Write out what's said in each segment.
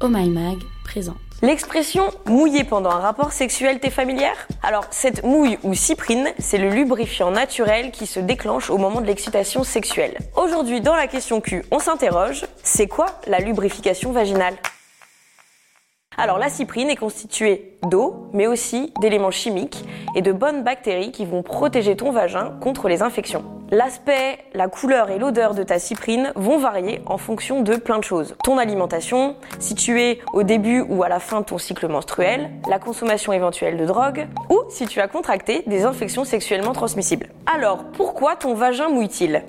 Oh My Mag présente. L'expression mouiller pendant un rapport sexuel t'est familière? Alors, cette mouille ou cyprine, c'est le lubrifiant naturel qui se déclenche au moment de l'excitation sexuelle. Aujourd'hui, dans la question Q, on s'interroge, c'est quoi la lubrification vaginale? Alors la cyprine est constituée d'eau, mais aussi d'éléments chimiques et de bonnes bactéries qui vont protéger ton vagin contre les infections. L'aspect, la couleur et l'odeur de ta cyprine vont varier en fonction de plein de choses. Ton alimentation, si tu es au début ou à la fin de ton cycle menstruel, la consommation éventuelle de drogue, ou si tu as contracté des infections sexuellement transmissibles. Alors, pourquoi ton vagin mouille-t-il?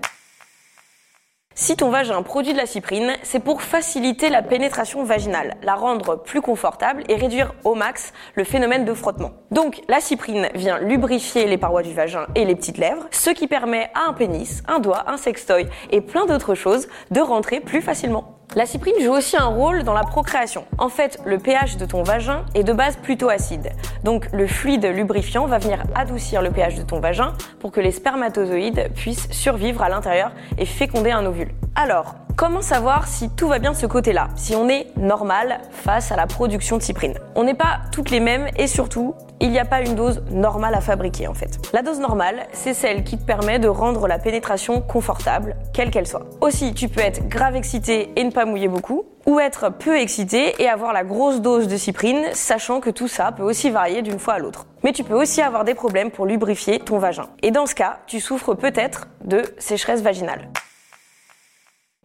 Si ton vagin produit de la cyprine, c'est pour faciliter la pénétration vaginale, la rendre plus confortable et réduire au max le phénomène de frottement. Donc la cyprine vient lubrifier les parois du vagin et les petites lèvres, ce qui permet à un pénis, un doigt, un sextoy et plein d'autres choses de rentrer plus facilement. La cyprine joue aussi un rôle dans la procréation. En fait, le pH de ton vagin est de base plutôt acide. Donc le fluide lubrifiant va venir adoucir le pH de ton vagin pour que les spermatozoïdes puissent survivre à l'intérieur et féconder un ovule. Alors, comment savoir si tout va bien de ce côté-là, si on est normal face à la production de cyprine? On n'est pas toutes les mêmes et surtout, il n'y a pas une dose normale à fabriquer en fait. La dose normale, c'est celle qui te permet de rendre la pénétration confortable, quelle qu'elle soit. Aussi, tu peux être grave excité et ne pas mouiller beaucoup, ou être peu excité et avoir la grosse dose de cyprine, sachant que tout ça peut aussi varier d'une fois à l'autre. Mais tu peux aussi avoir des problèmes pour lubrifier ton vagin. Et dans ce cas, tu souffres peut-être de sécheresse vaginale.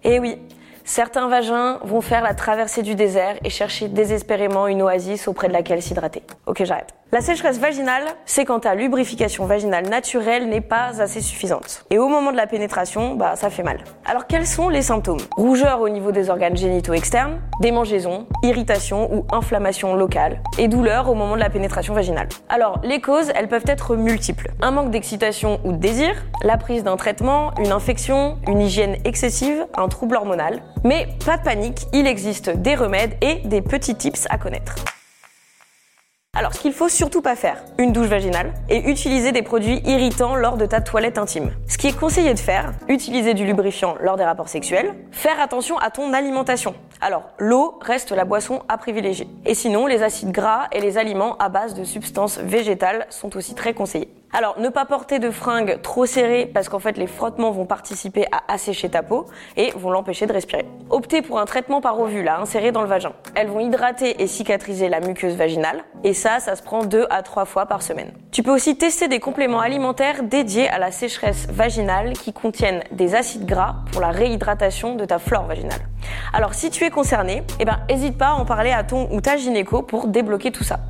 Et oui, certains vagins vont faire la traversée du désert et chercher désespérément une oasis auprès de laquelle s'hydrater. Ok, j'arrête. La sécheresse vaginale, c'est quand ta lubrification vaginale naturelle n'est pas assez suffisante. Et au moment de la pénétration, bah ça fait mal. Alors quels sont les symptômes? Rougeur au niveau des organes génitaux externes, démangeaisons, irritation ou inflammation locale, et douleur au moment de la pénétration vaginale. Alors les causes, elles peuvent être multiples. Un manque d'excitation ou de désir, la prise d'un traitement, une infection, une hygiène excessive, un trouble hormonal. Mais pas de panique, il existe des remèdes et des petits tips à connaître. Alors, ce qu'il faut surtout pas faire, une douche vaginale et utiliser des produits irritants lors de ta toilette intime. Ce qui est conseillé de faire, utiliser du lubrifiant lors des rapports sexuels, faire attention à ton alimentation. Alors, l'eau reste la boisson à privilégier. Et sinon, les acides gras et les aliments à base de substances végétales sont aussi très conseillés. Alors, ne pas porter de fringues trop serrées parce qu'en fait, les frottements vont participer à assécher ta peau et vont l'empêcher de respirer. Optez pour un traitement par ovule à insérer dans le vagin. Elles vont hydrater et cicatriser la muqueuse vaginale et ça, ça se prend deux à trois fois par semaine. Tu peux aussi tester des compléments alimentaires dédiés à la sécheresse vaginale qui contiennent des acides gras pour la réhydratation de ta flore vaginale. Alors, si tu es concerné, eh ben, hésite pas à en parler à ton ou ta gynéco pour débloquer tout ça.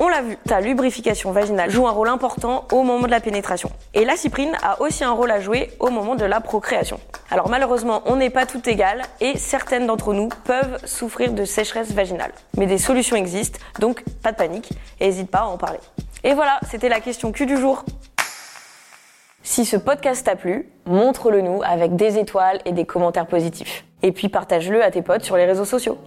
On l'a vu, ta lubrification vaginale joue un rôle important au moment de la pénétration. Et la cyprine a aussi un rôle à jouer au moment de la procréation. Alors malheureusement, on n'est pas tout égal et certaines d'entre nous peuvent souffrir de sécheresse vaginale. Mais des solutions existent, donc pas de panique et n'hésite pas à en parler. Et voilà, c'était la question Q du jour. Si ce podcast t'a plu, montre-le nous avec des étoiles et des commentaires positifs. Et puis partage-le à tes potes sur les réseaux sociaux.